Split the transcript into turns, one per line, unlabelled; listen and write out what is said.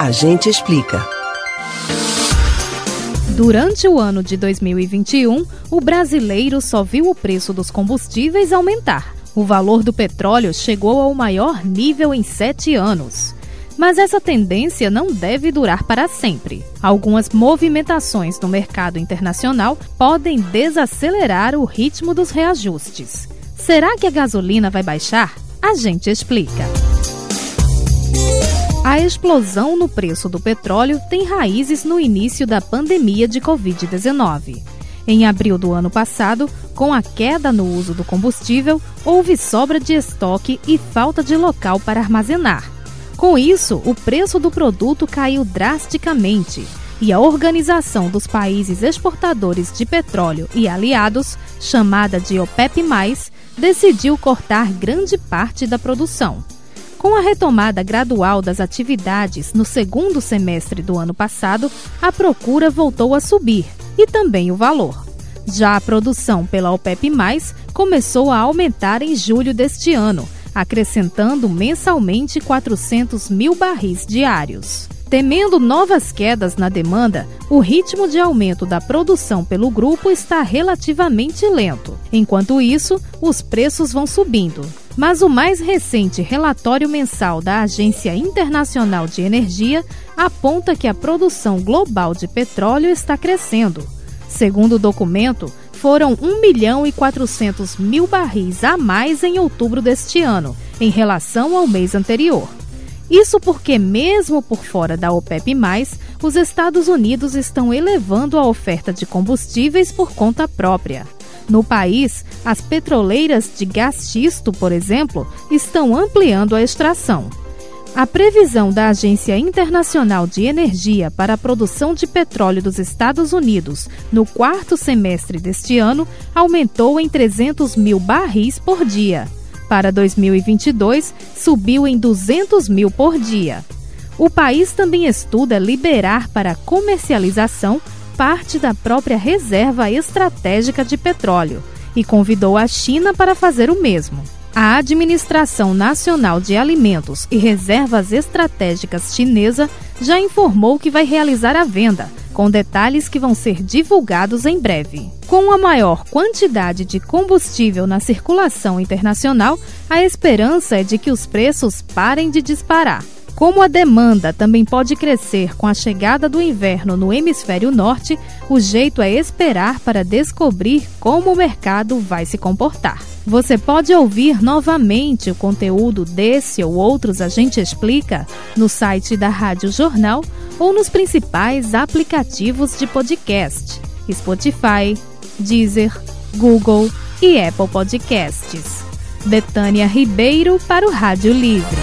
A gente explica.
Durante o ano de 2021, o brasileiro só viu o preço dos combustíveis aumentar. O valor do petróleo chegou ao maior nível em sete anos. Mas essa tendência não deve durar para sempre. Algumas movimentações no mercado internacional podem desacelerar o ritmo dos reajustes. Será que a gasolina vai baixar? A gente explica. A explosão no preço do petróleo tem raízes no início da pandemia de Covid-19. Em abril do ano passado, com a queda no uso do combustível, houve sobra de estoque e falta de local para armazenar. Com isso, o preço do produto caiu drasticamente e a Organização dos Países Exportadores de Petróleo e Aliados, chamada de OPEP, decidiu cortar grande parte da produção. Com a retomada gradual das atividades no segundo semestre do ano passado, a procura voltou a subir e também o valor. Já a produção pela OPEP, começou a aumentar em julho deste ano acrescentando mensalmente 400 mil barris diários. Temendo novas quedas na demanda, o ritmo de aumento da produção pelo grupo está relativamente lento. Enquanto isso, os preços vão subindo. Mas o mais recente relatório mensal da Agência Internacional de Energia aponta que a produção global de petróleo está crescendo. Segundo o documento, foram 1 milhão e 400 mil barris a mais em outubro deste ano, em relação ao mês anterior. Isso porque, mesmo por fora da OPEP, os Estados Unidos estão elevando a oferta de combustíveis por conta própria. No país, as petroleiras de gás xisto, por exemplo, estão ampliando a extração. A previsão da Agência Internacional de Energia para a produção de petróleo dos Estados Unidos no quarto semestre deste ano aumentou em 300 mil barris por dia. Para 2022, subiu em 200 mil por dia. O país também estuda liberar para comercialização parte da própria reserva estratégica de petróleo e convidou a China para fazer o mesmo. A Administração Nacional de Alimentos e Reservas Estratégicas Chinesa já informou que vai realizar a venda, com detalhes que vão ser divulgados em breve. Com a maior quantidade de combustível na circulação internacional, a esperança é de que os preços parem de disparar. Como a demanda também pode crescer com a chegada do inverno no hemisfério norte, o jeito é esperar para descobrir como o mercado vai se comportar. Você pode ouvir novamente o conteúdo desse ou outros A Gente Explica no site da Rádio Jornal ou nos principais aplicativos de podcast: Spotify, Deezer, Google e Apple Podcasts. Betânia Ribeiro para o Rádio Livre.